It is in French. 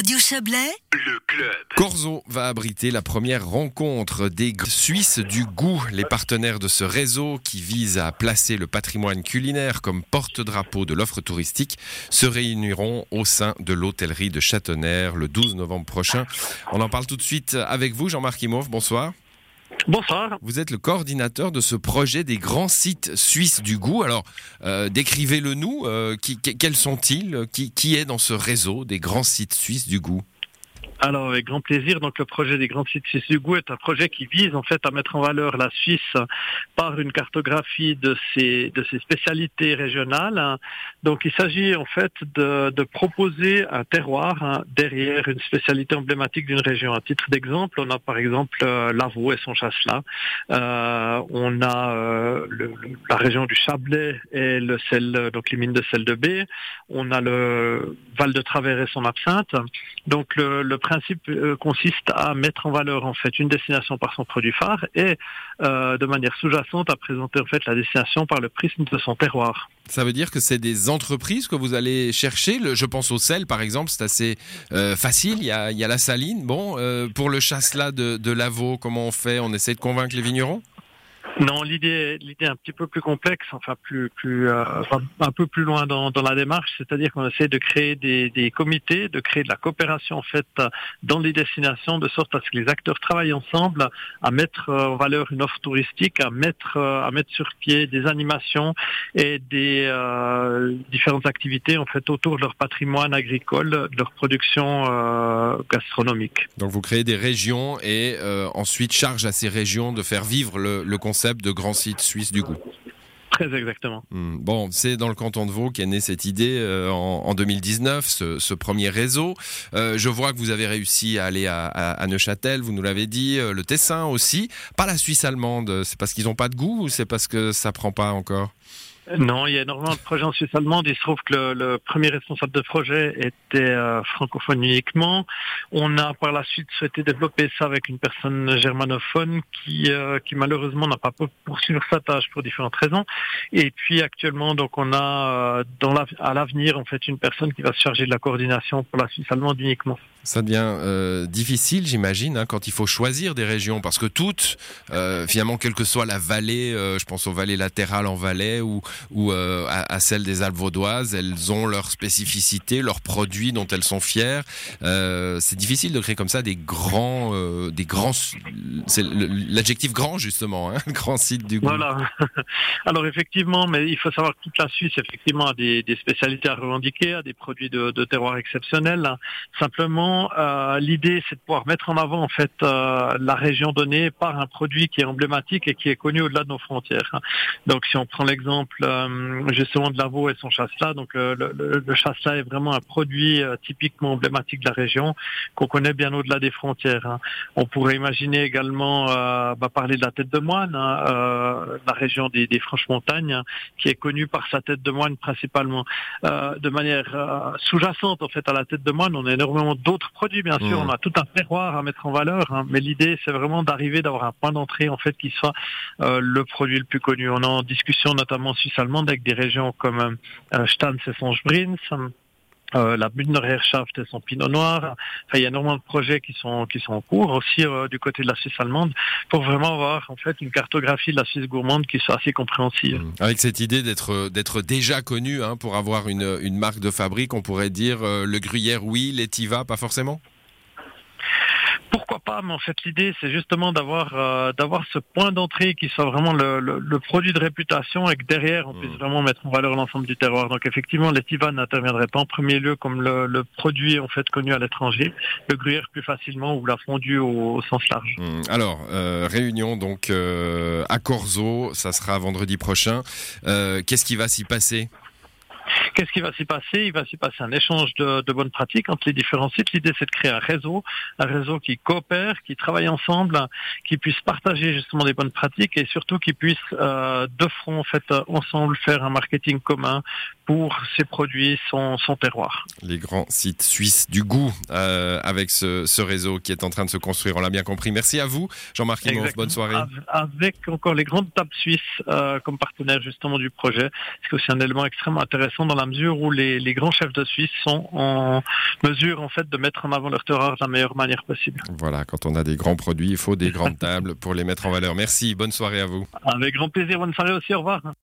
Radio Chablais, le club. Corzo va abriter la première rencontre des Suisses du goût. Les partenaires de ce réseau qui vise à placer le patrimoine culinaire comme porte-drapeau de l'offre touristique se réuniront au sein de l'hôtellerie de Châteauneuf le 12 novembre prochain. On en parle tout de suite avec vous, Jean-Marc Imhoff. Bonsoir. Bonsoir. Vous êtes le coordinateur de ce projet des grands sites suisses du goût. Alors, euh, décrivez-le nous. Euh, qui, quels sont-ils? Qui, qui est dans ce réseau des grands sites suisses du goût? Alors, avec grand plaisir. Donc, le projet des grands sites goût est un projet qui vise en fait à mettre en valeur la Suisse par une cartographie de ses de ses spécialités régionales. Donc, il s'agit en fait de, de proposer un terroir hein, derrière une spécialité emblématique d'une région. À titre d'exemple, on a par exemple euh, Lavaux et son chasselas. Euh, on a euh, le, la région du Chablais et le sel, donc les mines de sel de B. On a le Val de Travers et son absinthe. Donc, le, le principe euh, consiste à mettre en valeur en fait une destination par son produit phare et euh, de manière sous-jacente à présenter en fait la destination par le prisme de son terroir. Ça veut dire que c'est des entreprises que vous allez chercher. je pense au sel, par exemple, c'est assez euh, facile. Il y, a, la saline. Bon, pour le chasse-là de, de Lavaux, comment on fait? On essaie de convaincre les vignerons? Non, l'idée, est un petit peu plus complexe, enfin plus, plus, euh, un peu plus loin dans, la démarche, c'est-à-dire qu'on essaie de créer des, comités, de créer de la coopération en fait dans les destinations, de sorte à ce que les acteurs travaillent ensemble à mettre euh, en valeur une offre touristique, à mettre, euh, à mettre sur pied des animations et des différentes activités en fait autour de leur patrimoine agricole, de leur production gastronomique. Donc vous créez des régions et ensuite charge à ces régions de faire vivre le concept de grands sites suisses du goût. Très exactement. Hmm. Bon, c'est dans le canton de Vaud qu'est née cette idée euh, en, 2019, ce, premier réseau. Euh, je vois que vous avez réussi à aller à, Neuchâtel, vous nous l'avez dit, euh, le Tessin aussi. Pas la Suisse allemande, c'est parce qu'ils n'ont pas de goût ou c'est parce que ça prend pas encore? Non, il y a énormément de projets en Suisse allemande. Il se trouve que le, le premier responsable de projet était euh, francophone uniquement. On a par la suite souhaité développer ça avec une personne germanophone qui, euh, qui malheureusement n'a pas pu poursuivre sa tâche pour différentes raisons. Et puis actuellement, donc on a euh, dans la, à l'avenir en fait une personne qui va se charger de la coordination pour la Suisse allemande uniquement. Ça devient difficile, j'imagine, hein, quand il faut choisir des régions, parce que toutes, finalement, quelle que soit la vallée, je pense aux vallées latérales en Valais ou, ou euh, à, à, celles des Alpes vaudoises. Elles ont leurs spécificités, leurs produits dont elles sont fières. Euh, c'est difficile de créer comme ça des grands, euh, des grands. C'est l'adjectif grand justement, hein, grand site du goût. Voilà. Alors effectivement, mais il faut savoir que toute la Suisse effectivement a des, des spécialités à revendiquer, a des produits de, de terroir exceptionnels. Simplement, euh, l'idée c'est de pouvoir mettre en avant en fait euh, la région donnée par un produit qui est emblématique et qui est connu au-delà de nos frontières. Donc si on prend l'exemple euh, justement de la veau et son chasselas. Donc le, le, le chasselas est vraiment un produit euh, typiquement emblématique de la région qu'on connaît bien au-delà des frontières. Hein. On pourrait imaginer également euh, bah, parler de la tête de moine, hein, euh, la région des, des Franches-Montagnes, hein, qui est connue par sa tête de moine principalement. de manière sous-jacente en fait à la tête de moine, on a énormément d'autres produits bien sûr. Mmh. On a tout un terroir à mettre en valeur, hein. mais l'idée c'est vraiment d'arriver d'avoir un point d'entrée en fait qui soit le produit le plus connu. On est en discussion notamment suisse allemande avec des régions comme euh, Stans et son Sprins, euh, la Bündner Herrschaft et son Pinot Noir. Enfin, il y a énormément de projets qui sont qui sont en cours aussi euh, du côté de la Suisse allemande pour vraiment avoir en fait une cartographie de la Suisse gourmande qui soit assez compréhensible. Mmh. Avec cette idée d'être d'être déjà connu hein, pour avoir une, une marque de fabrique, on pourrait dire le Gruyère oui, l'Etiva pas forcément? Pourquoi pas Mais en fait, l'idée, c'est justement d'avoir euh, d'avoir ce point d'entrée qui soit vraiment le, le, le, produit de réputation et que derrière, on puisse mmh. vraiment mettre en valeur l'ensemble du terroir. Donc, effectivement, les Tivas n'interviendraient pas en premier lieu comme le, le, produit en fait connu à l'étranger, le gruyère plus facilement ou la fondue au, au sens large. Mmh. Alors, euh, réunion donc euh, à Corzo, ça sera vendredi prochain. Qu'est-ce qui va s'y passer? Qu'est-ce qui va s'y passer? Il va s'y passer un échange de, de, bonnes pratiques entre les différents sites. L'idée, c'est de créer un réseau, un réseau qui coopère, qui travaille ensemble, qui puisse partager justement des bonnes pratiques et surtout qui puisse euh, de front, en fait, ensemble faire un marketing commun pour ses produits, son, son terroir. Les grands sites suisses du goût euh, avec ce, ce, réseau qui est en train de se construire, on l'a bien compris. Merci à vous, Jean-Marc. Bonne soirée. Avec encore les grandes tables suisses euh, comme partenaire justement du projet, c'est aussi un élément extrêmement intéressant intéressant dans la mesure où les, les, grands chefs de Suisse sont en mesure en fait de mettre en avant leur terroir de la meilleure manière possible. Voilà, quand on a des grands produits, il faut des grandes tables pour les mettre en valeur. Merci, bonne soirée à vous. Avec grand plaisir, bonne soirée aussi, au revoir.